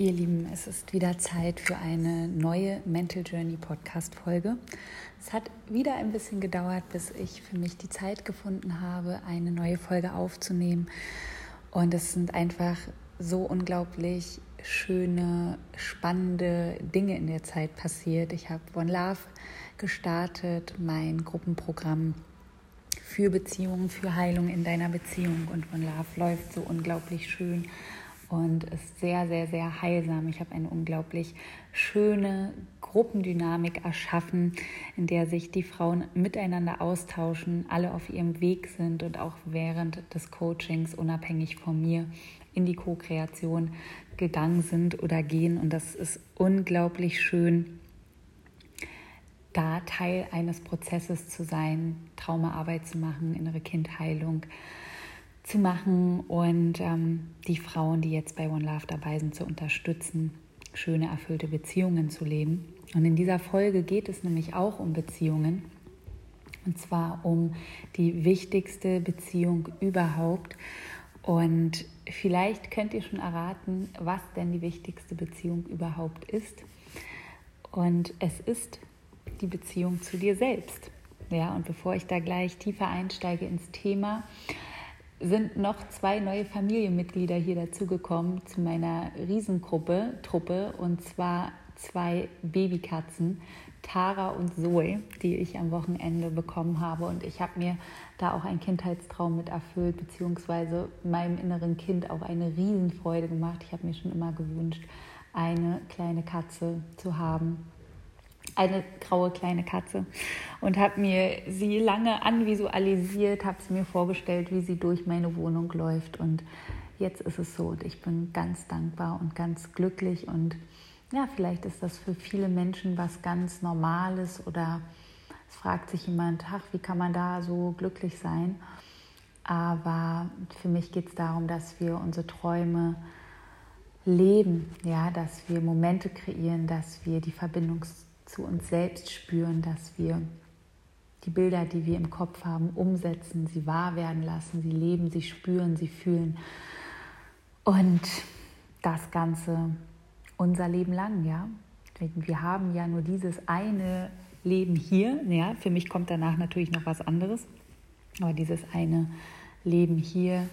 Ihr Lieben, es ist wieder Zeit für eine neue Mental Journey Podcast Folge. Es hat wieder ein bisschen gedauert, bis ich für mich die Zeit gefunden habe, eine neue Folge aufzunehmen. Und es sind einfach so unglaublich schöne, spannende Dinge in der Zeit passiert. Ich habe One Love gestartet, mein Gruppenprogramm für Beziehungen, für Heilung in deiner Beziehung. Und One Love läuft so unglaublich schön und ist sehr, sehr, sehr heilsam. Ich habe eine unglaublich schöne Gruppendynamik erschaffen, in der sich die Frauen miteinander austauschen, alle auf ihrem Weg sind und auch während des Coachings unabhängig von mir in die Co-Kreation gegangen sind oder gehen. Und das ist unglaublich schön, da Teil eines Prozesses zu sein, Traumaarbeit zu machen, innere Kindheilung zu machen und ähm, die Frauen, die jetzt bei One Love dabei sind, zu unterstützen, schöne, erfüllte Beziehungen zu leben. Und in dieser Folge geht es nämlich auch um Beziehungen. Und zwar um die wichtigste Beziehung überhaupt. Und vielleicht könnt ihr schon erraten, was denn die wichtigste Beziehung überhaupt ist. Und es ist die Beziehung zu dir selbst. Ja, und bevor ich da gleich tiefer einsteige ins Thema, sind noch zwei neue Familienmitglieder hier dazugekommen zu meiner Riesengruppe, Truppe, und zwar zwei Babykatzen, Tara und Zoe, die ich am Wochenende bekommen habe. Und ich habe mir da auch einen Kindheitstraum mit erfüllt, beziehungsweise meinem inneren Kind auch eine Riesenfreude gemacht. Ich habe mir schon immer gewünscht, eine kleine Katze zu haben eine graue kleine Katze und habe mir sie lange anvisualisiert, habe sie mir vorgestellt, wie sie durch meine Wohnung läuft und jetzt ist es so und ich bin ganz dankbar und ganz glücklich und ja, vielleicht ist das für viele Menschen was ganz Normales oder es fragt sich jemand, ach, wie kann man da so glücklich sein? Aber für mich geht es darum, dass wir unsere Träume leben, ja, dass wir Momente kreieren, dass wir die Verbindung zu uns selbst spüren, dass wir die Bilder, die wir im Kopf haben, umsetzen, sie wahr werden lassen, sie leben, sie spüren, sie fühlen. Und das Ganze unser Leben lang, ja. Wir haben ja nur dieses eine Leben hier, ja. Für mich kommt danach natürlich noch was anderes, aber dieses eine Leben hier,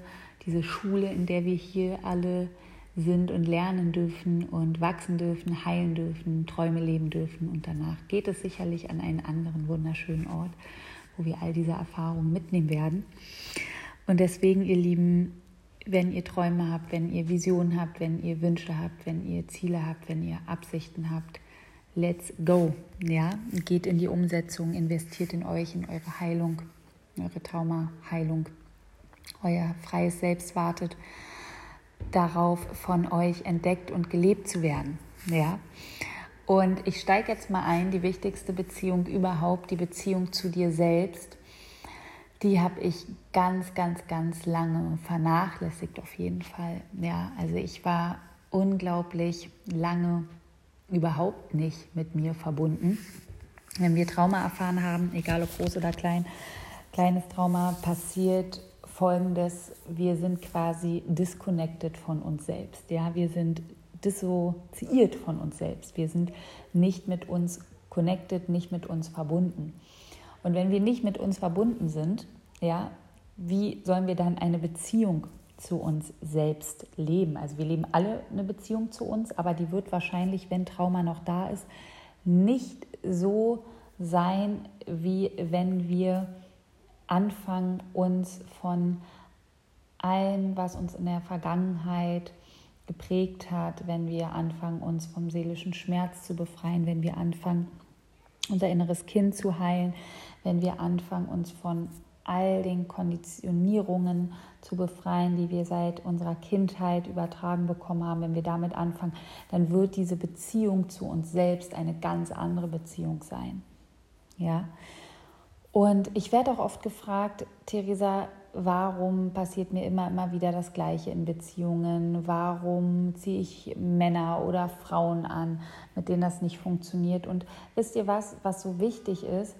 diese Schule, in der wir hier alle sind und lernen dürfen und wachsen dürfen, heilen dürfen, Träume leben dürfen. Und danach geht es sicherlich an einen anderen wunderschönen Ort, wo wir all diese Erfahrungen mitnehmen werden. Und deswegen, ihr Lieben, wenn ihr Träume habt, wenn ihr Visionen habt, wenn ihr Wünsche habt, wenn ihr Ziele habt, wenn ihr Absichten habt, let's go. Ja, geht in die Umsetzung, investiert in euch, in eure Heilung, eure Traumaheilung. Euer freies Selbst wartet darauf, von euch entdeckt und gelebt zu werden. Ja? Und ich steige jetzt mal ein, die wichtigste Beziehung überhaupt, die Beziehung zu dir selbst, die habe ich ganz, ganz, ganz lange vernachlässigt auf jeden Fall. Ja, also ich war unglaublich lange überhaupt nicht mit mir verbunden. Wenn wir Trauma erfahren haben, egal ob groß oder klein, kleines Trauma passiert folgendes, wir sind quasi disconnected von uns selbst. Ja, wir sind dissoziiert von uns selbst. Wir sind nicht mit uns connected, nicht mit uns verbunden. Und wenn wir nicht mit uns verbunden sind, ja, wie sollen wir dann eine Beziehung zu uns selbst leben? Also wir leben alle eine Beziehung zu uns, aber die wird wahrscheinlich, wenn Trauma noch da ist, nicht so sein, wie wenn wir anfangen, uns von allem, was uns in der Vergangenheit geprägt hat, wenn wir anfangen, uns vom seelischen Schmerz zu befreien, wenn wir anfangen, unser inneres Kind zu heilen, wenn wir anfangen, uns von all den Konditionierungen zu befreien, die wir seit unserer Kindheit übertragen bekommen haben, wenn wir damit anfangen, dann wird diese Beziehung zu uns selbst eine ganz andere Beziehung sein. Ja, und ich werde auch oft gefragt, Theresa, warum passiert mir immer, immer wieder das Gleiche in Beziehungen? Warum ziehe ich Männer oder Frauen an, mit denen das nicht funktioniert? Und wisst ihr was, was so wichtig ist,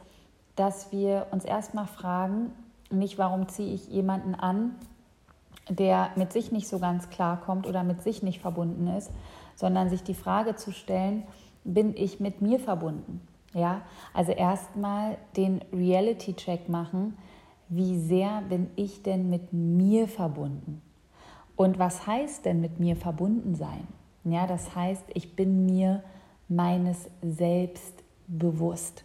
dass wir uns erstmal fragen, nicht warum ziehe ich jemanden an, der mit sich nicht so ganz klar kommt oder mit sich nicht verbunden ist, sondern sich die Frage zu stellen, bin ich mit mir verbunden? Ja, also erstmal den Reality-Check machen, wie sehr bin ich denn mit mir verbunden? Und was heißt denn mit mir verbunden sein? Ja, das heißt, ich bin mir meines Selbst bewusst.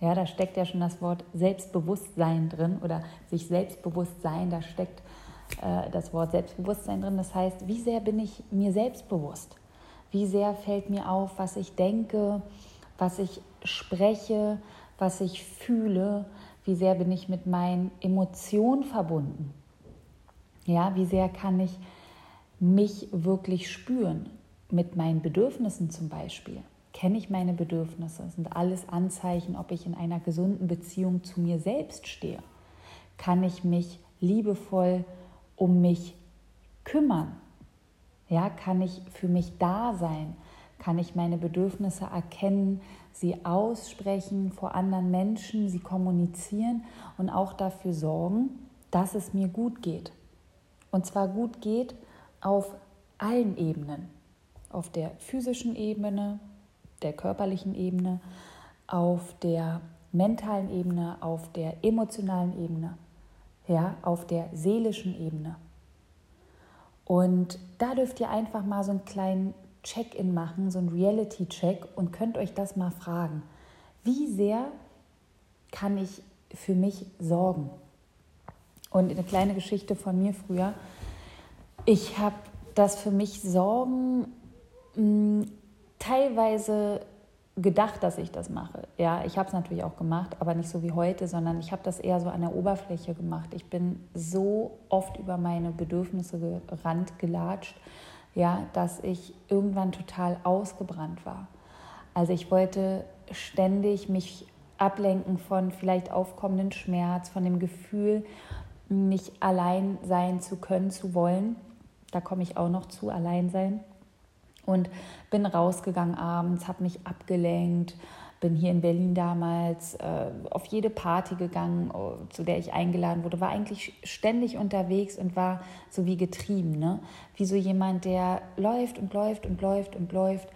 Ja, da steckt ja schon das Wort Selbstbewusstsein drin oder sich selbstbewusst sein, da steckt äh, das Wort Selbstbewusstsein drin. Das heißt, wie sehr bin ich mir selbstbewusst? Wie sehr fällt mir auf, was ich denke, was ich spreche, was ich fühle? Wie sehr bin ich mit meinen Emotionen verbunden? Ja, wie sehr kann ich mich wirklich spüren? Mit meinen Bedürfnissen zum Beispiel. Kenne ich meine Bedürfnisse? Sind alles Anzeichen, ob ich in einer gesunden Beziehung zu mir selbst stehe? Kann ich mich liebevoll um mich kümmern? Ja, kann ich für mich da sein? Kann ich meine Bedürfnisse erkennen, sie aussprechen vor anderen Menschen, sie kommunizieren und auch dafür sorgen, dass es mir gut geht? Und zwar gut geht auf allen Ebenen. Auf der physischen Ebene, der körperlichen Ebene, auf der mentalen Ebene, auf der emotionalen Ebene, ja, auf der seelischen Ebene. Und da dürft ihr einfach mal so einen kleinen Check-in machen, so einen Reality-Check und könnt euch das mal fragen. Wie sehr kann ich für mich sorgen? Und eine kleine Geschichte von mir früher. Ich habe das für mich Sorgen mh, teilweise gedacht, dass ich das mache. Ja, ich habe es natürlich auch gemacht, aber nicht so wie heute, sondern ich habe das eher so an der Oberfläche gemacht. Ich bin so oft über meine Bedürfnisse gerannt, gelatscht, ja, dass ich irgendwann total ausgebrannt war. Also ich wollte ständig mich ablenken von vielleicht aufkommenden Schmerz, von dem Gefühl, nicht allein sein zu können, zu wollen. Da komme ich auch noch zu, allein sein. Und bin rausgegangen abends, habe mich abgelenkt, bin hier in Berlin damals äh, auf jede Party gegangen, oh, zu der ich eingeladen wurde, war eigentlich ständig unterwegs und war so wie getrieben, ne? wie so jemand, der läuft und läuft und läuft und läuft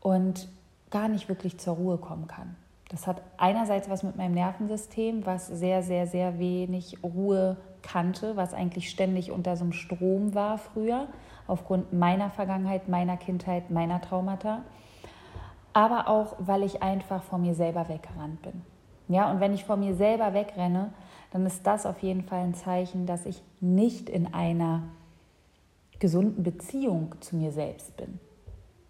und gar nicht wirklich zur Ruhe kommen kann. Das hat einerseits was mit meinem Nervensystem, was sehr, sehr, sehr wenig Ruhe kannte, was eigentlich ständig unter so einem Strom war früher aufgrund meiner Vergangenheit, meiner Kindheit, meiner Traumata, aber auch, weil ich einfach vor mir selber weggerannt bin. Ja, und wenn ich vor mir selber wegrenne, dann ist das auf jeden Fall ein Zeichen, dass ich nicht in einer gesunden Beziehung zu mir selbst bin.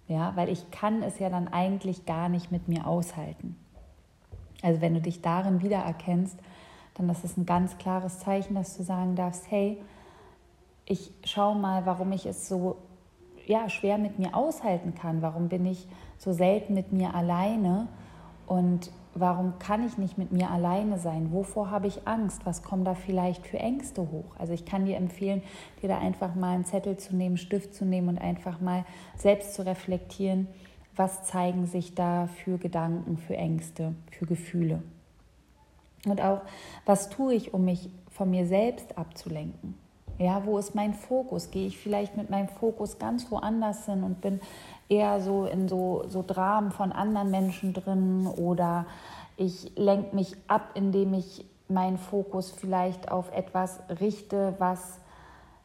Ja, weil ich kann es ja dann eigentlich gar nicht mit mir aushalten. Also wenn du dich darin wiedererkennst, dann ist es ein ganz klares Zeichen, dass du sagen darfst, hey, ich schaue mal, warum ich es so ja, schwer mit mir aushalten kann. Warum bin ich so selten mit mir alleine? Und warum kann ich nicht mit mir alleine sein? Wovor habe ich Angst? Was kommen da vielleicht für Ängste hoch? Also ich kann dir empfehlen, dir da einfach mal einen Zettel zu nehmen, Stift zu nehmen und einfach mal selbst zu reflektieren, was zeigen sich da für Gedanken, für Ängste, für Gefühle. Und auch, was tue ich, um mich von mir selbst abzulenken? Ja, wo ist mein Fokus? Gehe ich vielleicht mit meinem Fokus ganz woanders hin und bin eher so in so, so Dramen von anderen Menschen drin oder ich lenke mich ab, indem ich meinen Fokus vielleicht auf etwas richte, was,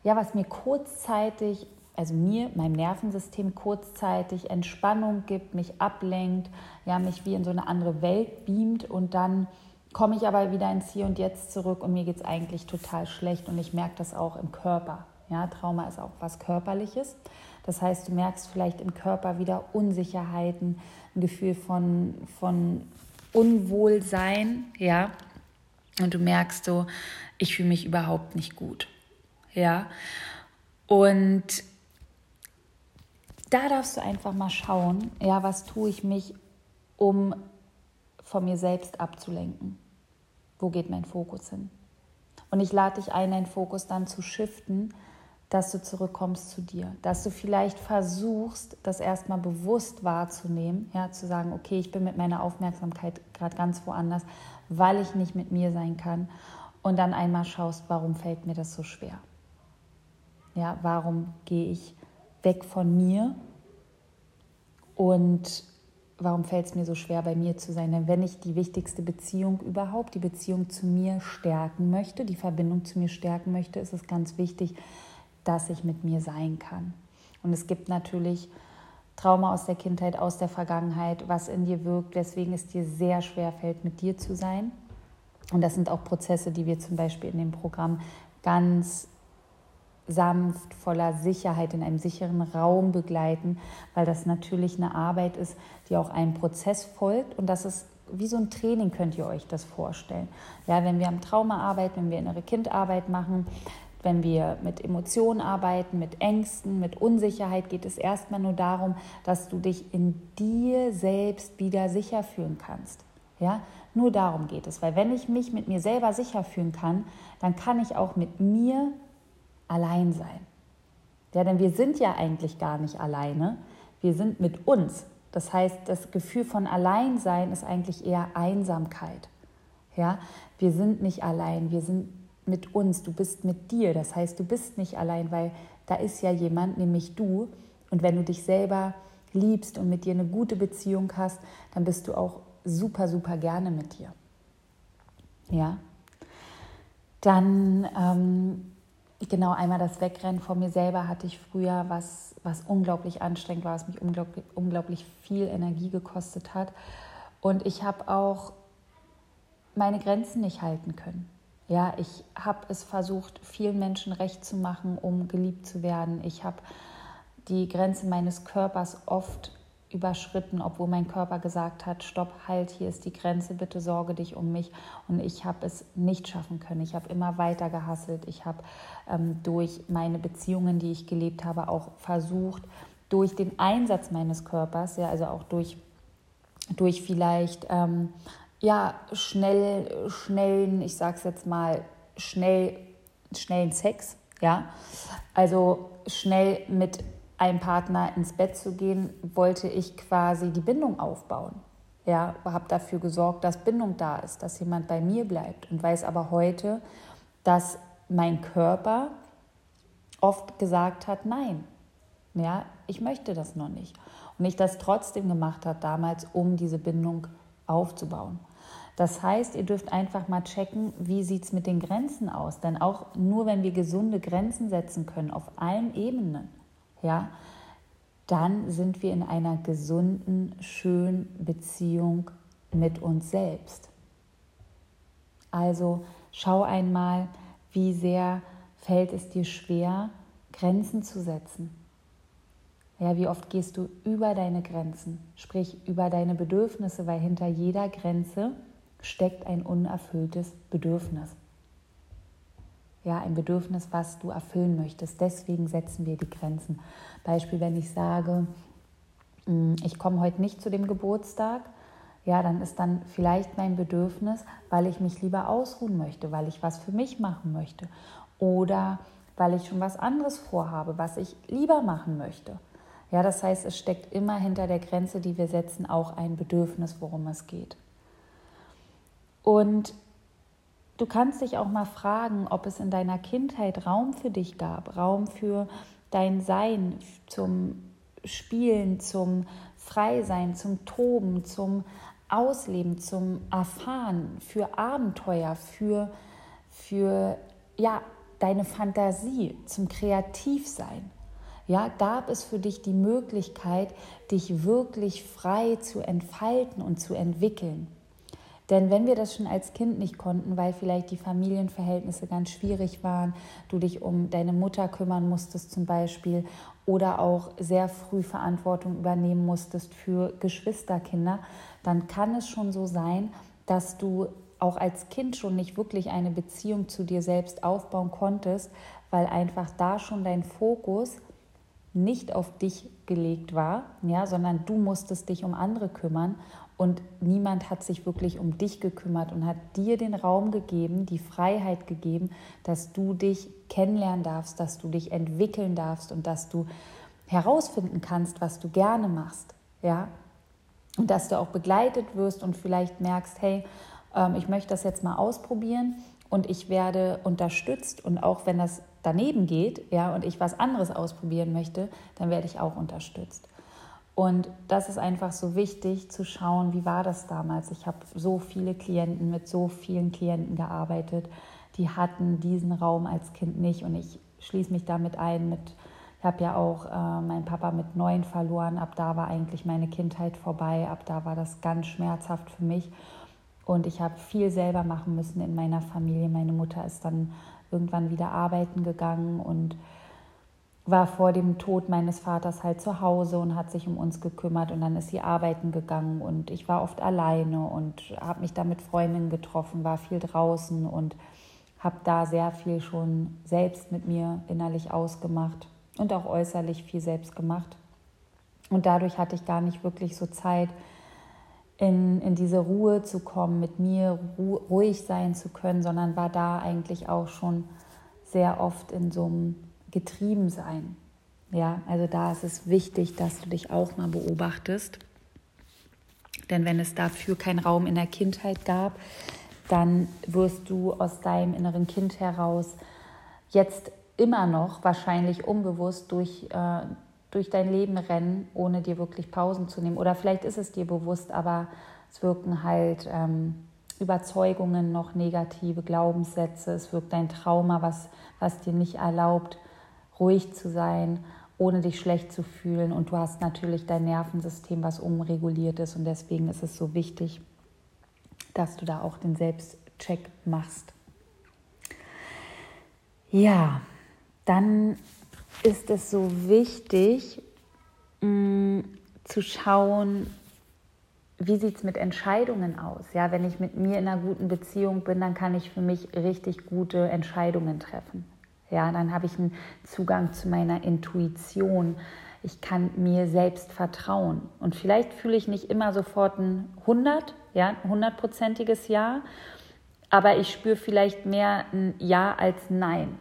ja, was mir kurzzeitig, also mir, meinem Nervensystem kurzzeitig Entspannung gibt, mich ablenkt, ja, mich wie in so eine andere Welt beamt und dann komme ich aber wieder ins Hier und Jetzt zurück und mir geht es eigentlich total schlecht und ich merke das auch im Körper. Ja, Trauma ist auch was Körperliches. Das heißt, du merkst vielleicht im Körper wieder Unsicherheiten, ein Gefühl von, von Unwohlsein, ja. Und du merkst so, ich fühle mich überhaupt nicht gut, ja. Und da darfst du einfach mal schauen, ja, was tue ich mich, um von mir selbst abzulenken wo geht mein Fokus hin? Und ich lade dich ein, deinen Fokus dann zu shiften, dass du zurückkommst zu dir, dass du vielleicht versuchst, das erstmal bewusst wahrzunehmen, ja, zu sagen, okay, ich bin mit meiner Aufmerksamkeit gerade ganz woanders, weil ich nicht mit mir sein kann und dann einmal schaust, warum fällt mir das so schwer? Ja, warum gehe ich weg von mir und warum fällt es mir so schwer, bei mir zu sein? Denn wenn ich die wichtigste Beziehung überhaupt, die Beziehung zu mir stärken möchte, die Verbindung zu mir stärken möchte, ist es ganz wichtig, dass ich mit mir sein kann. Und es gibt natürlich Trauma aus der Kindheit, aus der Vergangenheit, was in dir wirkt, weswegen es dir sehr schwer fällt, mit dir zu sein. Und das sind auch Prozesse, die wir zum Beispiel in dem Programm ganz sanft, voller Sicherheit in einem sicheren Raum begleiten, weil das natürlich eine Arbeit ist, die auch einem Prozess folgt und das ist wie so ein Training könnt ihr euch das vorstellen. Ja, wenn wir am Trauma arbeiten, wenn wir innere Kindarbeit machen, wenn wir mit Emotionen arbeiten, mit Ängsten, mit Unsicherheit, geht es erstmal nur darum, dass du dich in dir selbst wieder sicher fühlen kannst. Ja, nur darum geht es, weil wenn ich mich mit mir selber sicher fühlen kann, dann kann ich auch mit mir allein sein. Ja, denn wir sind ja eigentlich gar nicht alleine, wir sind mit uns. Das heißt, das Gefühl von Alleinsein ist eigentlich eher Einsamkeit. Ja, wir sind nicht allein, wir sind mit uns, du bist mit dir. Das heißt, du bist nicht allein, weil da ist ja jemand, nämlich du. Und wenn du dich selber liebst und mit dir eine gute Beziehung hast, dann bist du auch super, super gerne mit dir. Ja. Dann ähm, genau einmal das Wegrennen von mir selber hatte ich früher, was, was unglaublich anstrengend war, was mich unglaublich, unglaublich viel Energie gekostet hat. Und ich habe auch meine Grenzen nicht halten können. Ja, ich habe es versucht, vielen Menschen recht zu machen, um geliebt zu werden. Ich habe die Grenze meines Körpers oft überschritten, obwohl mein Körper gesagt hat, stopp, halt, hier ist die Grenze, bitte sorge dich um mich. Und ich habe es nicht schaffen können. Ich habe immer weiter gehasselt. Ich habe ähm, durch meine Beziehungen, die ich gelebt habe, auch versucht, durch den Einsatz meines Körpers, ja, also auch durch, durch vielleicht ähm, ja, schnell, schnellen, ich sag's jetzt mal, schnell, schnellen Sex, ja, also schnell mit einem Partner ins Bett zu gehen, wollte ich quasi die Bindung aufbauen. Ja, habe dafür gesorgt, dass Bindung da ist, dass jemand bei mir bleibt und weiß aber heute, dass mein Körper oft gesagt hat, nein, ja, ich möchte das noch nicht. Und ich das trotzdem gemacht habe damals, um diese Bindung aufzubauen. Das heißt, ihr dürft einfach mal checken, wie sieht es mit den Grenzen aus. Denn auch nur wenn wir gesunde Grenzen setzen können auf allen Ebenen, ja, dann sind wir in einer gesunden, schönen Beziehung mit uns selbst. Also schau einmal, wie sehr fällt es dir schwer, Grenzen zu setzen. Ja, wie oft gehst du über deine Grenzen, sprich über deine Bedürfnisse, weil hinter jeder Grenze steckt ein unerfülltes Bedürfnis ja, ein Bedürfnis, was du erfüllen möchtest. Deswegen setzen wir die Grenzen. Beispiel, wenn ich sage, hm, ich komme heute nicht zu dem Geburtstag, ja, dann ist dann vielleicht mein Bedürfnis, weil ich mich lieber ausruhen möchte, weil ich was für mich machen möchte oder weil ich schon was anderes vorhabe, was ich lieber machen möchte. Ja, das heißt, es steckt immer hinter der Grenze, die wir setzen, auch ein Bedürfnis, worum es geht. Und Du kannst dich auch mal fragen, ob es in deiner Kindheit Raum für dich gab, Raum für dein Sein, zum Spielen, zum Freisein, zum Toben, zum Ausleben, zum Erfahren, für Abenteuer, für, für ja, deine Fantasie, zum Kreativsein. Ja, gab es für dich die Möglichkeit, dich wirklich frei zu entfalten und zu entwickeln? Denn wenn wir das schon als Kind nicht konnten, weil vielleicht die Familienverhältnisse ganz schwierig waren, du dich um deine Mutter kümmern musstest zum Beispiel oder auch sehr früh Verantwortung übernehmen musstest für Geschwisterkinder, dann kann es schon so sein, dass du auch als Kind schon nicht wirklich eine Beziehung zu dir selbst aufbauen konntest, weil einfach da schon dein Fokus nicht auf dich gelegt war, ja, sondern du musstest dich um andere kümmern und niemand hat sich wirklich um dich gekümmert und hat dir den Raum gegeben, die Freiheit gegeben, dass du dich kennenlernen darfst, dass du dich entwickeln darfst und dass du herausfinden kannst, was du gerne machst. Ja? Und dass du auch begleitet wirst und vielleicht merkst, hey, ähm, ich möchte das jetzt mal ausprobieren und ich werde unterstützt. Und auch wenn das daneben geht, ja, und ich was anderes ausprobieren möchte, dann werde ich auch unterstützt. Und das ist einfach so wichtig zu schauen, wie war das damals. Ich habe so viele Klienten mit so vielen Klienten gearbeitet, die hatten diesen Raum als Kind nicht. Und ich schließe mich damit ein mit, ich habe ja auch äh, meinen Papa mit neun verloren. Ab da war eigentlich meine Kindheit vorbei. Ab da war das ganz schmerzhaft für mich. Und ich habe viel selber machen müssen in meiner Familie. Meine Mutter ist dann irgendwann wieder arbeiten gegangen und war vor dem Tod meines Vaters halt zu Hause und hat sich um uns gekümmert und dann ist sie arbeiten gegangen und ich war oft alleine und habe mich da mit Freundinnen getroffen, war viel draußen und habe da sehr viel schon selbst mit mir innerlich ausgemacht und auch äußerlich viel selbst gemacht. Und dadurch hatte ich gar nicht wirklich so Zeit, in, in diese Ruhe zu kommen, mit mir ruhig sein zu können, sondern war da eigentlich auch schon sehr oft in so einem getrieben sein. Ja, also da ist es wichtig, dass du dich auch mal beobachtest. Denn wenn es dafür keinen Raum in der Kindheit gab, dann wirst du aus deinem inneren Kind heraus jetzt immer noch wahrscheinlich unbewusst durch, äh, durch dein Leben rennen, ohne dir wirklich Pausen zu nehmen. Oder vielleicht ist es dir bewusst, aber es wirken halt ähm, Überzeugungen noch negative Glaubenssätze, es wirkt dein Trauma, was, was dir nicht erlaubt, ruhig zu sein, ohne dich schlecht zu fühlen. Und du hast natürlich dein Nervensystem, was umreguliert ist. Und deswegen ist es so wichtig, dass du da auch den Selbstcheck machst. Ja, dann ist es so wichtig mh, mm, zu schauen, wie sieht es mit Entscheidungen aus? Ja, wenn ich mit mir in einer guten Beziehung bin, dann kann ich für mich richtig gute Entscheidungen treffen. Ja, dann habe ich einen Zugang zu meiner Intuition. Ich kann mir selbst vertrauen. Und vielleicht fühle ich nicht immer sofort ein 100, ja, hundertprozentiges Ja, aber ich spüre vielleicht mehr ein Ja als Nein.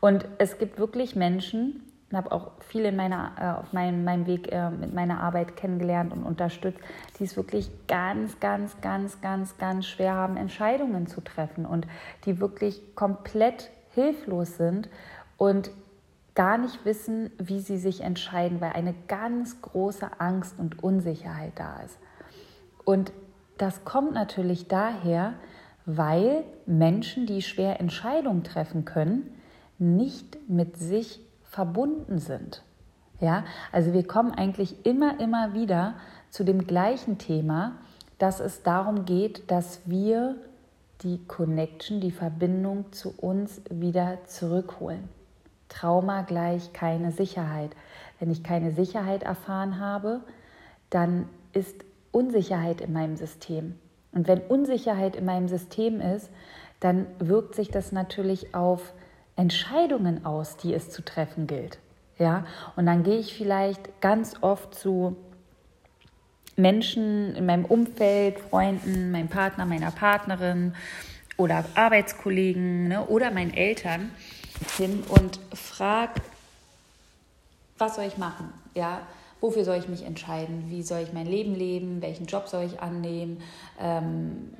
Und es gibt wirklich Menschen, ich habe auch viele in meiner, äh, auf meinem, meinem Weg äh, mit meiner Arbeit kennengelernt und unterstützt, die es wirklich ganz, ganz, ganz, ganz, ganz schwer haben, Entscheidungen zu treffen und die wirklich komplett hilflos sind und gar nicht wissen, wie sie sich entscheiden, weil eine ganz große Angst und Unsicherheit da ist. Und das kommt natürlich daher, weil Menschen, die schwer Entscheidungen treffen können, nicht mit sich verbunden sind. Ja, also wir kommen eigentlich immer, immer wieder zu dem gleichen Thema, dass es darum geht, dass wir die Connection, die Verbindung zu uns wieder zurückholen. Trauma gleich keine Sicherheit. Wenn ich keine Sicherheit erfahren habe, dann ist Unsicherheit in meinem System. Und wenn Unsicherheit in meinem System ist, dann wirkt sich das natürlich auf Entscheidungen aus, die es zu treffen gilt. Ja, und dann gehe ich vielleicht ganz oft zu Menschen in meinem Umfeld, Freunden, meinem Partner, meiner Partnerin oder Arbeitskollegen ne, oder meinen Eltern hin und frage, was soll ich machen? Ja, wofür soll ich mich entscheiden? Wie soll ich mein Leben leben? Welchen Job soll ich annehmen? Ähm,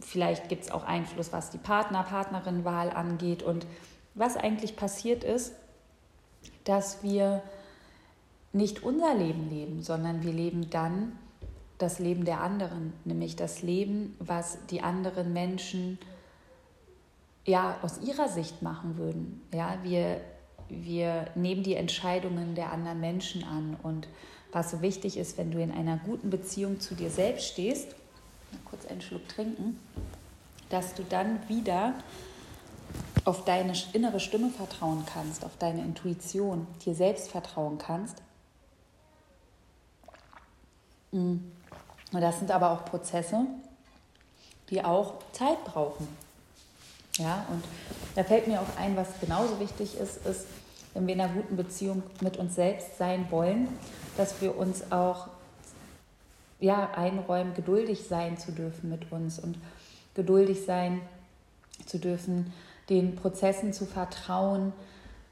vielleicht gibt es auch Einfluss, was die Partner, Partnerin-Wahl angeht. Und was eigentlich passiert ist, dass wir nicht unser Leben leben, sondern wir leben dann, das Leben der anderen, nämlich das Leben, was die anderen Menschen ja aus ihrer Sicht machen würden. Ja, wir, wir nehmen die Entscheidungen der anderen Menschen an und was so wichtig ist, wenn du in einer guten Beziehung zu dir selbst stehst, mal kurz einen Schluck trinken, dass du dann wieder auf deine innere Stimme vertrauen kannst, auf deine Intuition, dir selbst vertrauen kannst. Mhm. Und das sind aber auch Prozesse, die auch Zeit brauchen. Ja, und da fällt mir auch ein, was genauso wichtig ist, ist, wenn wir in einer guten Beziehung mit uns selbst sein wollen, dass wir uns auch ja, einräumen, geduldig sein zu dürfen mit uns und geduldig sein zu dürfen, den Prozessen zu vertrauen,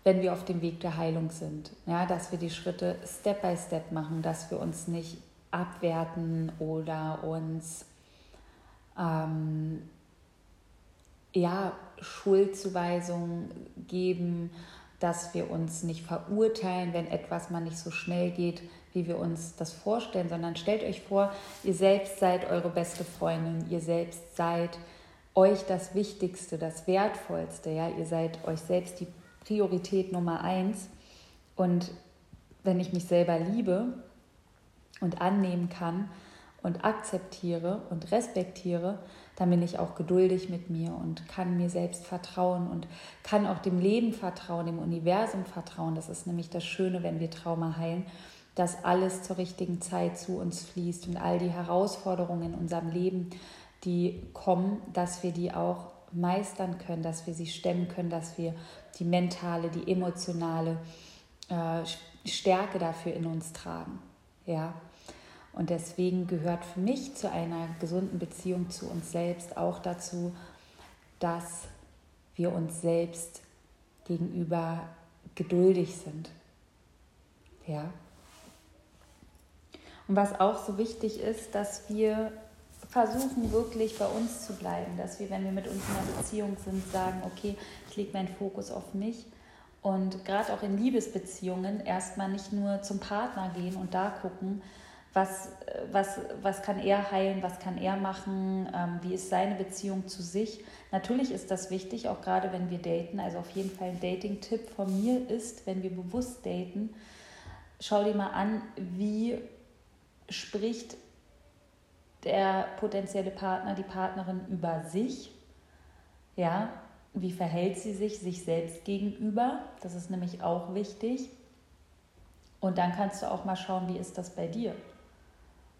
wenn wir auf dem Weg der Heilung sind. Ja, dass wir die Schritte Step by Step machen, dass wir uns nicht abwerten oder uns ähm, ja, Schuldzuweisungen geben, dass wir uns nicht verurteilen, wenn etwas mal nicht so schnell geht, wie wir uns das vorstellen, sondern stellt euch vor, ihr selbst seid eure beste Freundin, ihr selbst seid euch das Wichtigste, das Wertvollste, ja, ihr seid euch selbst die Priorität Nummer eins. Und wenn ich mich selber liebe und annehmen kann und akzeptiere und respektiere, dann bin ich auch geduldig mit mir und kann mir selbst vertrauen und kann auch dem Leben vertrauen, dem Universum vertrauen. Das ist nämlich das Schöne, wenn wir Trauma heilen, dass alles zur richtigen Zeit zu uns fließt und all die Herausforderungen in unserem Leben, die kommen, dass wir die auch meistern können, dass wir sie stemmen können, dass wir die mentale, die emotionale äh, Stärke dafür in uns tragen. Ja. Und deswegen gehört für mich zu einer gesunden Beziehung zu uns selbst auch dazu, dass wir uns selbst gegenüber geduldig sind. Ja. Und was auch so wichtig ist, dass wir versuchen wirklich bei uns zu bleiben, dass wir, wenn wir mit uns in einer Beziehung sind, sagen, okay, ich lege meinen Fokus auf mich und gerade auch in Liebesbeziehungen erstmal nicht nur zum Partner gehen und da gucken, was, was, was kann er heilen, was kann er machen, ähm, wie ist seine Beziehung zu sich. Natürlich ist das wichtig, auch gerade wenn wir daten. Also auf jeden Fall ein Dating-Tipp von mir ist, wenn wir bewusst daten, schau dir mal an, wie spricht der potenzielle Partner, die Partnerin über sich. Ja, wie verhält sie sich sich selbst gegenüber? Das ist nämlich auch wichtig. Und dann kannst du auch mal schauen, wie ist das bei dir?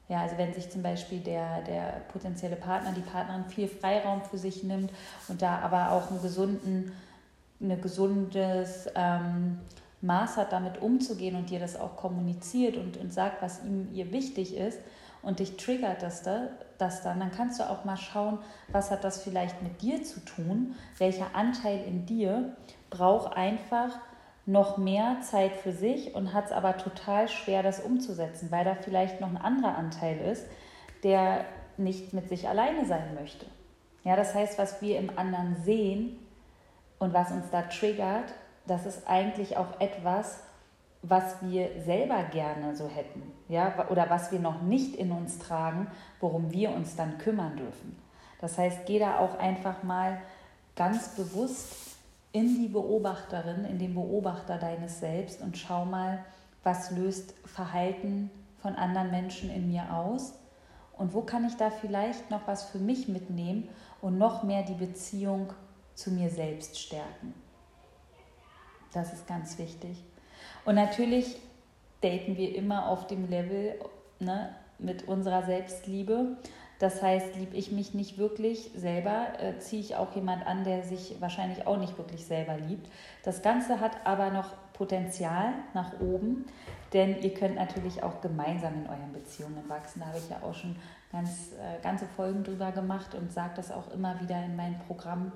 Ja, also wenn sich zum Beispiel der, der potenzielle Partner, die Partnerin viel Freiraum für sich nimmt und da aber auch einen gesunden, ein gesundes ähm, Maß hat, damit umzugehen und dir das auch kommuniziert und, und sagt, was ihm ihr wichtig ist und dich triggert das, da, das dann, dann kannst du auch mal schauen, was hat das vielleicht mit dir zu tun, welcher Anteil in dir braucht einfach noch mehr Zeit für sich und hat es aber total schwer, das umzusetzen, weil da vielleicht noch ein anderer Anteil ist, der nicht mit sich alleine sein möchte. Ja, das heißt, was wir im anderen sehen und was uns da triggert, das ist eigentlich auch etwas, was wir selber gerne so hätten, ja, oder was wir noch nicht in uns tragen, worum wir uns dann kümmern dürfen. Das heißt, geh da auch einfach mal ganz bewusst in die Beobachterin, in den Beobachter deines Selbst und schau mal, was löst Verhalten von anderen Menschen in mir aus und wo kann ich da vielleicht noch was für mich mitnehmen und noch mehr die Beziehung zu mir selbst stärken. Das ist ganz wichtig. Und natürlich daten wir immer auf dem Level ne, mit unserer Selbstliebe. Das heißt, liebe ich mich nicht wirklich selber, äh, ziehe ich auch jemand an, der sich wahrscheinlich auch nicht wirklich selber liebt. Das Ganze hat aber noch Potenzial nach oben, denn ihr könnt natürlich auch gemeinsam in euren Beziehungen wachsen. Da habe ich ja auch schon ganz, äh, ganze Folgen drüber gemacht und sage das auch immer wieder in meinem Programm,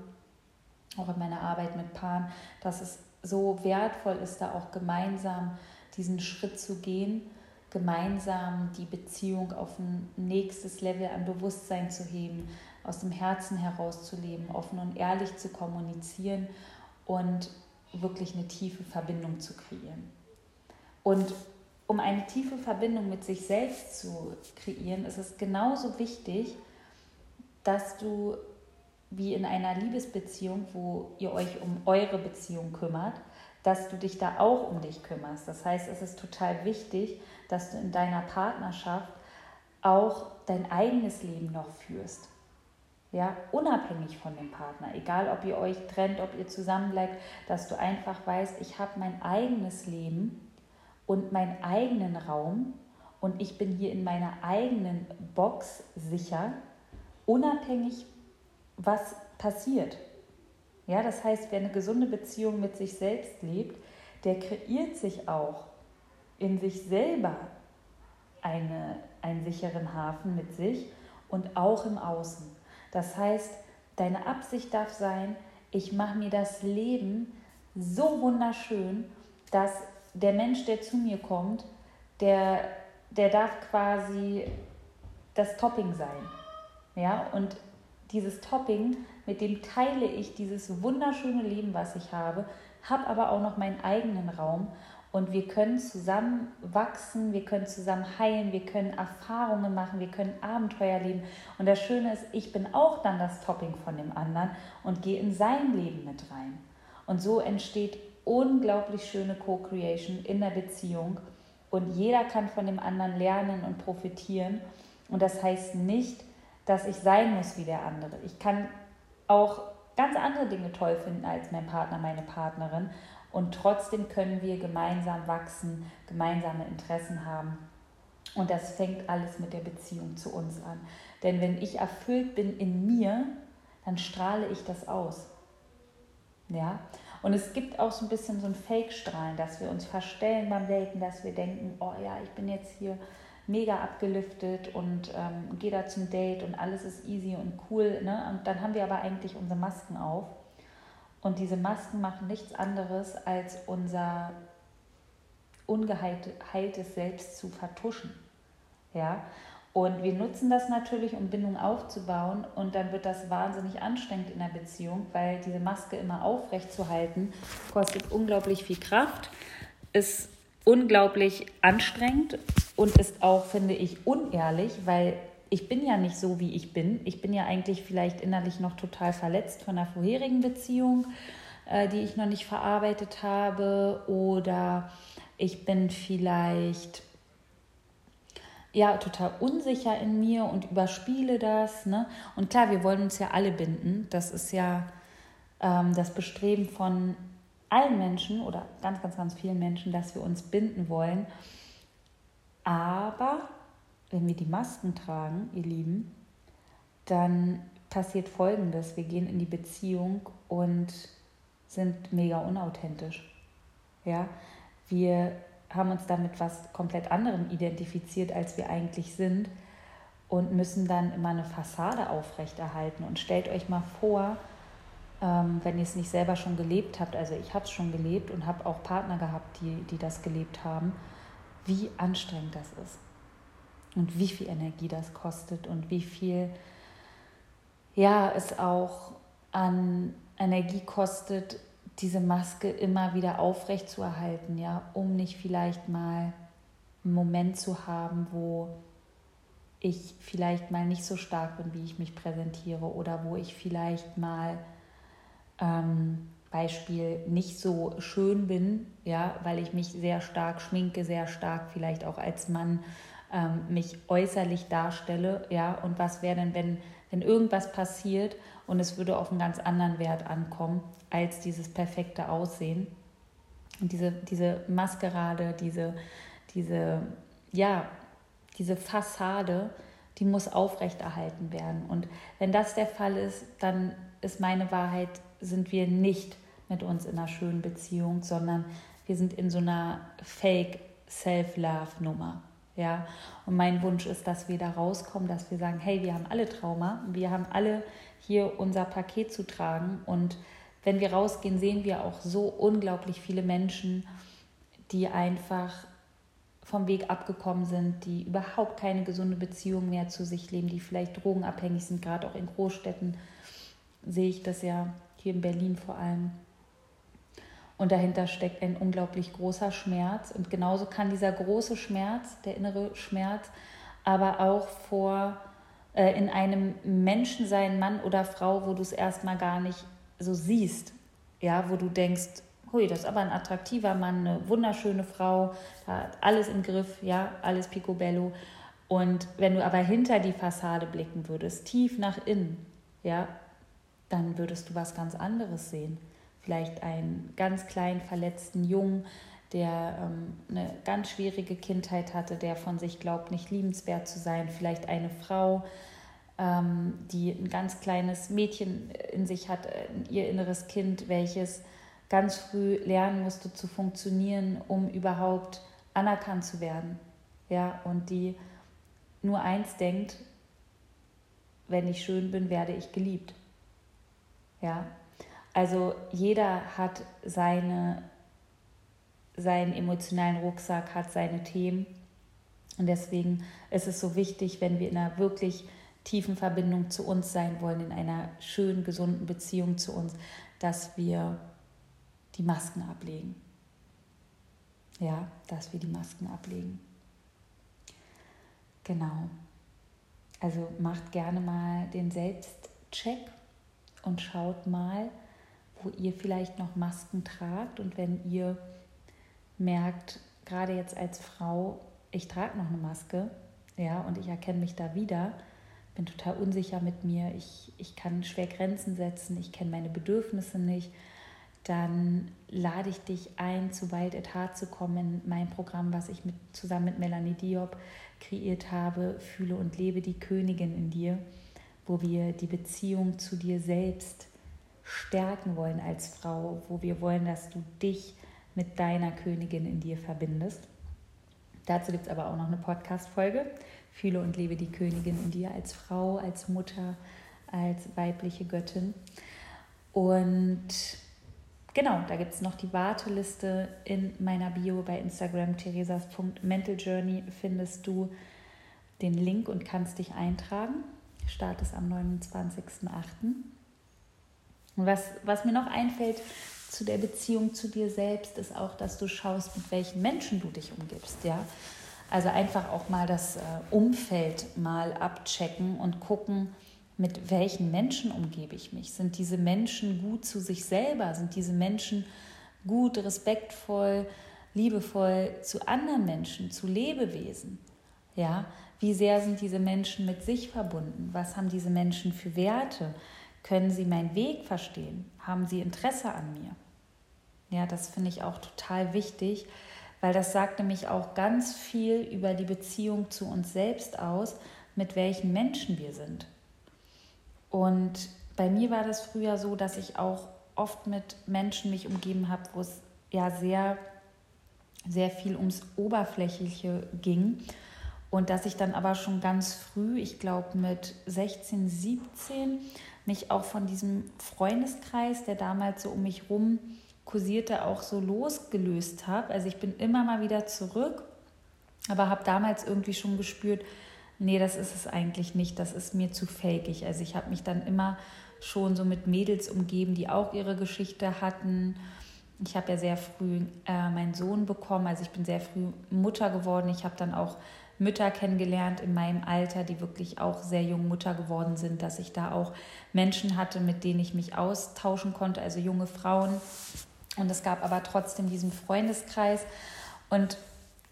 auch in meiner Arbeit mit Paaren, dass es so wertvoll ist, da auch gemeinsam diesen Schritt zu gehen gemeinsam die Beziehung auf ein nächstes Level an Bewusstsein zu heben, aus dem Herzen heraus zu leben, offen und ehrlich zu kommunizieren und wirklich eine tiefe Verbindung zu kreieren. Und um eine tiefe Verbindung mit sich selbst zu kreieren, ist es genauso wichtig, dass du wie in einer Liebesbeziehung, wo ihr euch um eure Beziehung kümmert, dass du dich da auch um dich kümmerst. Das heißt, es ist total wichtig, dass du in deiner Partnerschaft auch dein eigenes Leben noch führst. Ja, unabhängig von dem Partner, egal ob ihr euch trennt, ob ihr zusammenbleibt, dass du einfach weißt, ich habe mein eigenes Leben und meinen eigenen Raum und ich bin hier in meiner eigenen Box sicher, unabhängig was passiert. Ja, das heißt, wer eine gesunde Beziehung mit sich selbst lebt, der kreiert sich auch in sich selber eine, einen sicheren Hafen mit sich und auch im Außen. Das heißt, deine Absicht darf sein, ich mache mir das Leben so wunderschön, dass der Mensch, der zu mir kommt, der, der darf quasi das Topping sein. Ja, und dieses Topping mit dem teile ich dieses wunderschöne Leben, was ich habe, habe aber auch noch meinen eigenen Raum und wir können zusammen wachsen, wir können zusammen heilen, wir können Erfahrungen machen, wir können Abenteuer leben. Und das Schöne ist, ich bin auch dann das Topping von dem anderen und gehe in sein Leben mit rein. Und so entsteht unglaublich schöne Co-Creation in der Beziehung. Und jeder kann von dem anderen lernen und profitieren. Und das heißt nicht, dass ich sein muss wie der andere. Ich kann auch ganz andere Dinge toll finden als mein Partner, meine Partnerin. Und trotzdem können wir gemeinsam wachsen, gemeinsame Interessen haben. Und das fängt alles mit der Beziehung zu uns an. Denn wenn ich erfüllt bin in mir, dann strahle ich das aus. Ja? Und es gibt auch so ein bisschen so ein Fake-Strahlen, dass wir uns verstellen beim Daten, dass wir denken, oh ja, ich bin jetzt hier mega abgelüftet und ähm, gehe da zum Date und alles ist easy und cool. Ne? Und dann haben wir aber eigentlich unsere Masken auf. Und diese Masken machen nichts anderes, als unser ungeheiltes Selbst zu vertuschen. Ja? Und wir nutzen das natürlich, um Bindung aufzubauen. Und dann wird das wahnsinnig anstrengend in der Beziehung, weil diese Maske immer aufrecht zu halten, kostet unglaublich viel Kraft, ist unglaublich anstrengend und ist auch, finde ich, unehrlich, weil ich bin ja nicht so, wie ich bin. Ich bin ja eigentlich vielleicht innerlich noch total verletzt von einer vorherigen Beziehung, äh, die ich noch nicht verarbeitet habe. Oder ich bin vielleicht ja total unsicher in mir und überspiele das. Ne? Und klar, wir wollen uns ja alle binden. Das ist ja ähm, das Bestreben von allen Menschen oder ganz, ganz, ganz vielen Menschen, dass wir uns binden wollen. Aber wenn wir die Masken tragen, ihr Lieben, dann passiert Folgendes. Wir gehen in die Beziehung und sind mega unauthentisch. Ja, wir haben uns damit was komplett anderem identifiziert, als wir eigentlich sind und müssen dann immer eine Fassade aufrechterhalten. Und stellt euch mal vor, ähm, wenn ihr es nicht selber schon gelebt habt, also ich habe es schon gelebt und habe auch Partner gehabt, die, die das gelebt haben, wie anstrengend das ist und wie viel Energie das kostet und wie viel ja es auch an Energie kostet, diese Maske immer wieder aufrecht zu erhalten, ja, um nicht vielleicht mal einen Moment zu haben, wo ich vielleicht mal nicht so stark bin, wie ich mich präsentiere oder wo ich vielleicht mal ähm, Beispiel nicht so schön bin, ja, weil ich mich sehr stark schminke, sehr stark vielleicht auch als Mann ähm, mich äußerlich darstelle, ja, und was wäre denn, wenn, wenn irgendwas passiert und es würde auf einen ganz anderen Wert ankommen als dieses perfekte Aussehen. Und diese, diese Maskerade, diese, diese, ja, diese Fassade, die muss aufrechterhalten werden. Und wenn das der Fall ist, dann ist meine Wahrheit, sind wir nicht mit uns in einer schönen Beziehung, sondern wir sind in so einer Fake Self-Love-Nummer. Ja, und mein Wunsch ist, dass wir da rauskommen, dass wir sagen, hey, wir haben alle Trauma, wir haben alle hier unser Paket zu tragen und wenn wir rausgehen, sehen wir auch so unglaublich viele Menschen, die einfach vom Weg abgekommen sind, die überhaupt keine gesunde Beziehung mehr zu sich leben, die vielleicht drogenabhängig sind, gerade auch in Großstädten sehe ich das ja hier in Berlin vor allem. Und dahinter steckt ein unglaublich großer Schmerz. Und genauso kann dieser große Schmerz, der innere Schmerz, aber auch vor äh, in einem Menschen sein, Mann oder Frau, wo du es erstmal gar nicht so siehst. Ja, wo du denkst, hui, das ist aber ein attraktiver Mann, eine wunderschöne Frau, hat alles im Griff, ja, alles picobello. Und wenn du aber hinter die Fassade blicken würdest, tief nach innen, ja, dann würdest du was ganz anderes sehen vielleicht einen ganz kleinen verletzten Jungen, der ähm, eine ganz schwierige Kindheit hatte, der von sich glaubt, nicht liebenswert zu sein, vielleicht eine Frau, ähm, die ein ganz kleines Mädchen in sich hat, äh, ihr inneres Kind, welches ganz früh lernen musste zu funktionieren, um überhaupt anerkannt zu werden. Ja, und die nur eins denkt, wenn ich schön bin, werde ich geliebt. Ja, also jeder hat seine, seinen emotionalen Rucksack, hat seine Themen. Und deswegen ist es so wichtig, wenn wir in einer wirklich tiefen Verbindung zu uns sein wollen, in einer schönen, gesunden Beziehung zu uns, dass wir die Masken ablegen. Ja, dass wir die Masken ablegen. Genau. Also macht gerne mal den Selbstcheck und schaut mal, wo ihr vielleicht noch Masken tragt. Und wenn ihr merkt, gerade jetzt als Frau, ich trage noch eine Maske, ja, und ich erkenne mich da wieder, bin total unsicher mit mir, ich, ich kann schwer Grenzen setzen, ich kenne meine Bedürfnisse nicht, dann lade ich dich ein, zu Wild at Heart zu kommen, mein Programm, was ich mit, zusammen mit Melanie Diop kreiert habe, Fühle und lebe die Königin in dir, wo wir die Beziehung zu dir selbst stärken wollen als Frau, wo wir wollen, dass du dich mit deiner Königin in dir verbindest. Dazu gibt es aber auch noch eine Podcast-Folge. Fühle und lebe die Königin in dir als Frau, als Mutter, als weibliche Göttin. Und genau, da gibt es noch die Warteliste in meiner Bio bei Instagram. Theresas.mentaljourney findest du den Link und kannst dich eintragen. Start ist am 29.08. Und was, was mir noch einfällt zu der Beziehung zu dir selbst, ist auch, dass du schaust, mit welchen Menschen du dich umgibst. Ja? Also einfach auch mal das äh, Umfeld mal abchecken und gucken, mit welchen Menschen umgebe ich mich. Sind diese Menschen gut zu sich selber? Sind diese Menschen gut, respektvoll, liebevoll zu anderen Menschen, zu Lebewesen? Ja, wie sehr sind diese Menschen mit sich verbunden? Was haben diese Menschen für Werte? Können sie meinen Weg verstehen? Haben sie Interesse an mir? Ja, das finde ich auch total wichtig, weil das sagt nämlich auch ganz viel über die Beziehung zu uns selbst aus, mit welchen Menschen wir sind. Und bei mir war das früher so, dass ich auch oft mit Menschen mich umgeben habe, wo es ja sehr, sehr viel ums Oberflächliche ging. Und dass ich dann aber schon ganz früh, ich glaube mit 16, 17, mich auch von diesem Freundeskreis, der damals so um mich rum kursierte, auch so losgelöst habe. Also ich bin immer mal wieder zurück, aber habe damals irgendwie schon gespürt, nee, das ist es eigentlich nicht, das ist mir zu fakig. Also ich habe mich dann immer schon so mit Mädels umgeben, die auch ihre Geschichte hatten. Ich habe ja sehr früh äh, meinen Sohn bekommen, also ich bin sehr früh Mutter geworden. Ich habe dann auch Mütter kennengelernt in meinem Alter, die wirklich auch sehr jung Mutter geworden sind, dass ich da auch Menschen hatte, mit denen ich mich austauschen konnte, also junge Frauen. Und es gab aber trotzdem diesen Freundeskreis. Und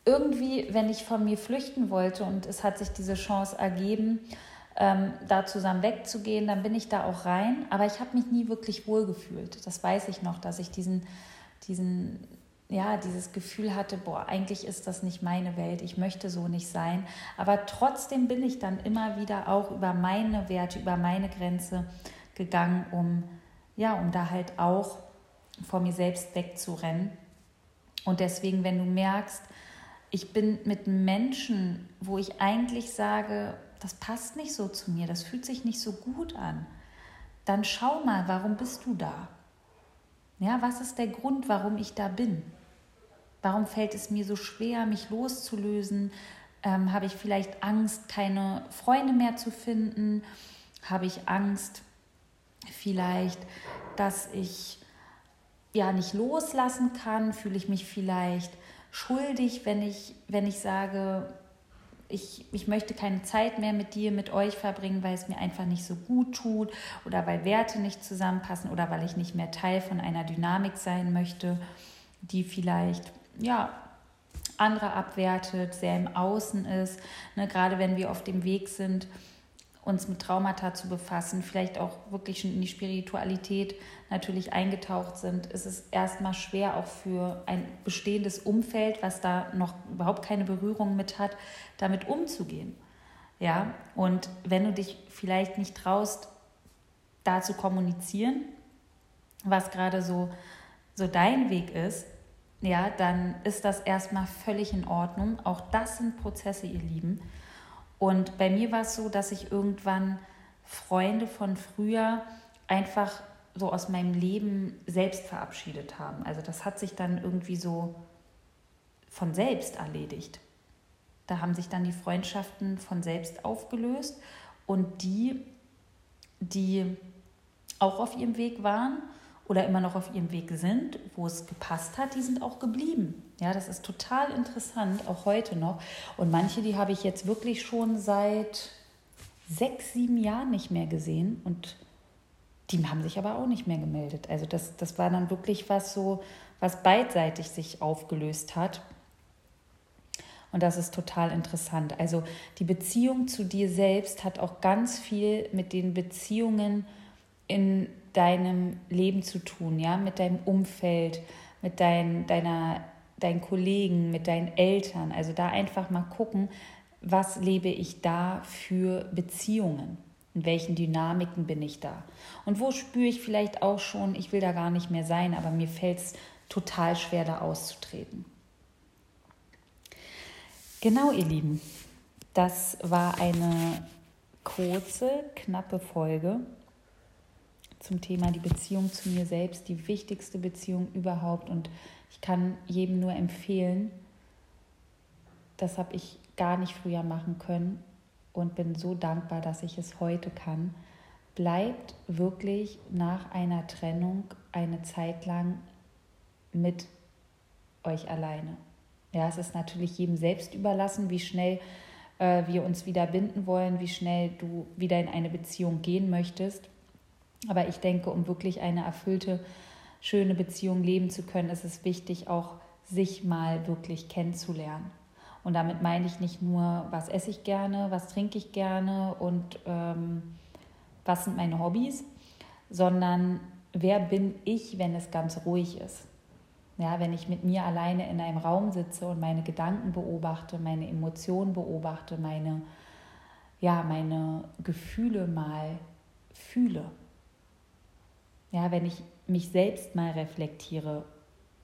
irgendwie, wenn ich von mir flüchten wollte und es hat sich diese Chance ergeben, ähm, da zusammen wegzugehen, dann bin ich da auch rein. Aber ich habe mich nie wirklich wohlgefühlt. Das weiß ich noch, dass ich diesen, diesen ja, dieses Gefühl hatte, boah, eigentlich ist das nicht meine Welt, ich möchte so nicht sein. Aber trotzdem bin ich dann immer wieder auch über meine Werte, über meine Grenze gegangen, um, ja, um da halt auch vor mir selbst wegzurennen. Und deswegen, wenn du merkst, ich bin mit Menschen, wo ich eigentlich sage, das passt nicht so zu mir, das fühlt sich nicht so gut an, dann schau mal, warum bist du da? Ja, was ist der Grund, warum ich da bin? Warum fällt es mir so schwer, mich loszulösen? Ähm, habe ich vielleicht Angst, keine Freunde mehr zu finden? Habe ich Angst, vielleicht, dass ich ja nicht loslassen kann? Fühle ich mich vielleicht schuldig, wenn ich, wenn ich sage, ich, ich möchte keine Zeit mehr mit dir, mit euch verbringen, weil es mir einfach nicht so gut tut oder weil Werte nicht zusammenpassen oder weil ich nicht mehr Teil von einer Dynamik sein möchte, die vielleicht ja, andere abwertet, sehr im Außen ist. Ne, gerade wenn wir auf dem Weg sind, uns mit Traumata zu befassen, vielleicht auch wirklich schon in die Spiritualität natürlich eingetaucht sind, ist es erstmal schwer auch für ein bestehendes Umfeld, was da noch überhaupt keine Berührung mit hat, damit umzugehen. Ja, und wenn du dich vielleicht nicht traust, da zu kommunizieren, was gerade so, so dein Weg ist, ja, dann ist das erstmal völlig in Ordnung. Auch das sind Prozesse, ihr Lieben. Und bei mir war es so, dass ich irgendwann Freunde von früher einfach so aus meinem Leben selbst verabschiedet haben. Also das hat sich dann irgendwie so von selbst erledigt. Da haben sich dann die Freundschaften von selbst aufgelöst Und die, die auch auf ihrem Weg waren oder immer noch auf ihrem Weg sind, wo es gepasst hat, die sind auch geblieben. Ja, das ist total interessant, auch heute noch. Und manche, die habe ich jetzt wirklich schon seit sechs, sieben Jahren nicht mehr gesehen und die haben sich aber auch nicht mehr gemeldet. Also das, das war dann wirklich was so, was beidseitig sich aufgelöst hat. Und das ist total interessant. Also die Beziehung zu dir selbst hat auch ganz viel mit den Beziehungen in deinem Leben zu tun, ja, mit deinem Umfeld, mit dein, deiner, deinen Kollegen, mit deinen Eltern. Also da einfach mal gucken, was lebe ich da für Beziehungen? In welchen Dynamiken bin ich da? Und wo spüre ich vielleicht auch schon, ich will da gar nicht mehr sein, aber mir fällt es total schwer, da auszutreten. Genau, ihr Lieben, das war eine kurze, knappe Folge zum Thema die Beziehung zu mir selbst, die wichtigste Beziehung überhaupt. Und ich kann jedem nur empfehlen, das habe ich gar nicht früher machen können und bin so dankbar, dass ich es heute kann. Bleibt wirklich nach einer Trennung eine Zeit lang mit euch alleine. Ja, es ist natürlich jedem selbst überlassen, wie schnell äh, wir uns wieder binden wollen, wie schnell du wieder in eine Beziehung gehen möchtest. Aber ich denke, um wirklich eine erfüllte, schöne Beziehung leben zu können, ist es wichtig, auch sich mal wirklich kennenzulernen. Und damit meine ich nicht nur, was esse ich gerne, was trinke ich gerne und ähm, was sind meine Hobbys, sondern wer bin ich, wenn es ganz ruhig ist. Ja, wenn ich mit mir alleine in einem Raum sitze und meine Gedanken beobachte, meine Emotionen beobachte, meine, ja, meine Gefühle mal fühle. Ja, wenn ich mich selbst mal reflektiere,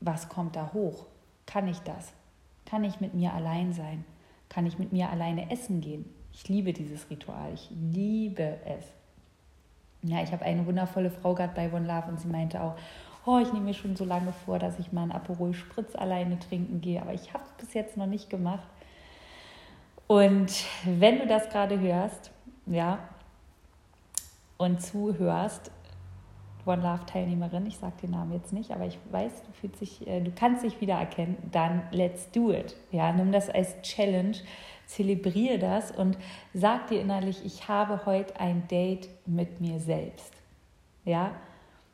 was kommt da hoch? Kann ich das? Kann ich mit mir allein sein? Kann ich mit mir alleine essen gehen? Ich liebe dieses Ritual. Ich liebe es. Ja, ich habe eine wundervolle Frau gerade bei One Love und sie meinte auch, oh, ich nehme mir schon so lange vor, dass ich mal einen Aperol Spritz alleine trinken gehe, aber ich habe es bis jetzt noch nicht gemacht. Und wenn du das gerade hörst, ja, und zuhörst, One Love Teilnehmerin, ich sage den Namen jetzt nicht, aber ich weiß, du fühlst dich, äh, du kannst dich wiedererkennen, dann let's do it. Ja, nimm das als Challenge, zelebriere das und sag dir innerlich, ich habe heute ein Date mit mir selbst. Ja,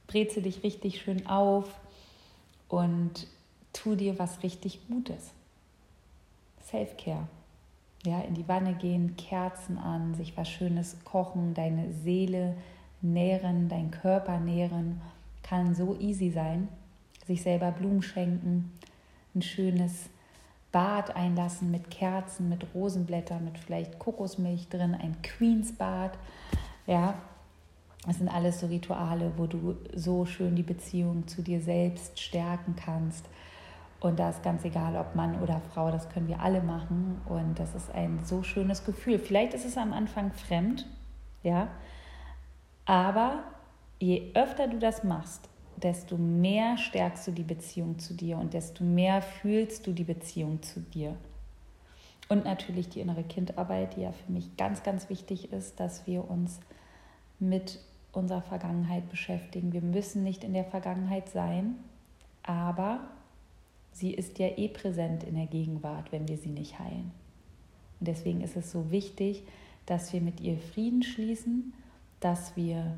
breze dich richtig schön auf und tu dir was richtig Gutes. Self-Care. Ja, in die Wanne gehen, Kerzen an, sich was Schönes kochen, deine Seele nähren, dein Körper nähren, kann so easy sein. Sich selber Blumen schenken, ein schönes Bad einlassen mit Kerzen, mit Rosenblättern, mit vielleicht Kokosmilch drin, ein Queensbad. Ja, das sind alles so Rituale, wo du so schön die Beziehung zu dir selbst stärken kannst. Und da ist ganz egal, ob Mann oder Frau, das können wir alle machen. Und das ist ein so schönes Gefühl. Vielleicht ist es am Anfang fremd, ja, aber je öfter du das machst, desto mehr stärkst du die Beziehung zu dir und desto mehr fühlst du die Beziehung zu dir. Und natürlich die innere Kindarbeit, die ja für mich ganz, ganz wichtig ist, dass wir uns mit unserer Vergangenheit beschäftigen. Wir müssen nicht in der Vergangenheit sein, aber sie ist ja eh präsent in der Gegenwart, wenn wir sie nicht heilen. Und deswegen ist es so wichtig, dass wir mit ihr Frieden schließen dass wir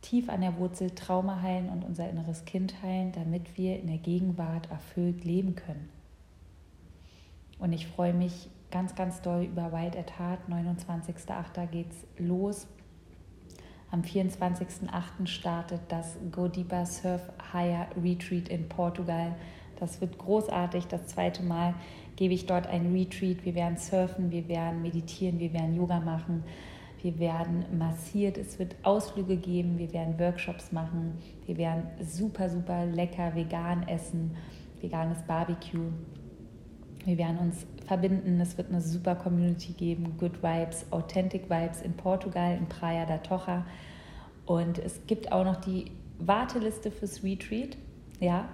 tief an der Wurzel Trauma heilen und unser inneres Kind heilen, damit wir in der Gegenwart erfüllt leben können. Und ich freue mich ganz, ganz doll über Wild at Heart. 29.08. geht's los. Am 24.08. startet das Go Deeper Surf Higher Retreat in Portugal. Das wird großartig. Das zweite Mal gebe ich dort ein Retreat. Wir werden surfen, wir werden meditieren, wir werden Yoga machen. Wir werden massiert, es wird Ausflüge geben, wir werden Workshops machen, wir werden super, super lecker vegan essen, veganes Barbecue. Wir werden uns verbinden, es wird eine super Community geben, Good Vibes, Authentic Vibes in Portugal, in Praia da Tocha. Und es gibt auch noch die Warteliste fürs Retreat. Ja,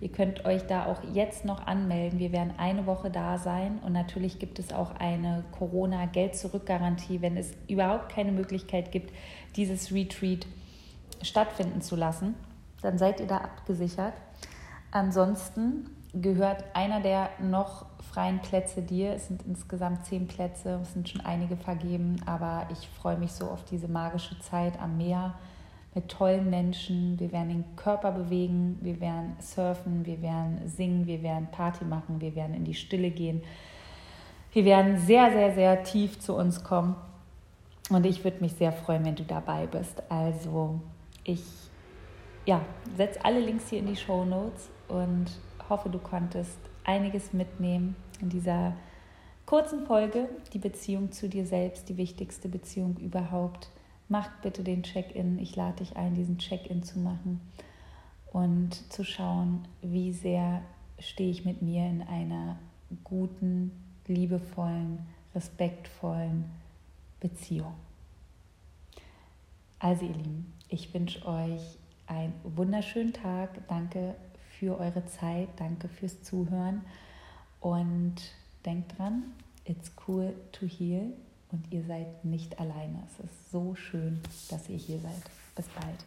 Ihr könnt euch da auch jetzt noch anmelden. Wir werden eine Woche da sein und natürlich gibt es auch eine Corona-Geld-Zurück-Garantie, wenn es überhaupt keine Möglichkeit gibt, dieses Retreat stattfinden zu lassen. Dann seid ihr da abgesichert. Ansonsten gehört einer der noch freien Plätze dir. Es sind insgesamt zehn Plätze, es sind schon einige vergeben, aber ich freue mich so auf diese magische Zeit am Meer mit tollen Menschen. Wir werden den Körper bewegen, wir werden surfen, wir werden singen, wir werden Party machen, wir werden in die Stille gehen. Wir werden sehr, sehr, sehr tief zu uns kommen. Und ich würde mich sehr freuen, wenn du dabei bist. Also ich ja, setze alle Links hier in die Show Notes und hoffe, du konntest einiges mitnehmen in dieser kurzen Folge. Die Beziehung zu dir selbst, die wichtigste Beziehung überhaupt. Mach bitte den Check-in. Ich lade dich ein, diesen Check-in zu machen und zu schauen, wie sehr stehe ich mit mir in einer guten, liebevollen, respektvollen Beziehung. Also ihr Lieben, ich wünsche euch einen wunderschönen Tag. Danke für eure Zeit, danke fürs Zuhören und denkt dran, it's cool to heal und ihr seid nicht alleine. Es ist so schön, dass ihr hier seid. Bis bald.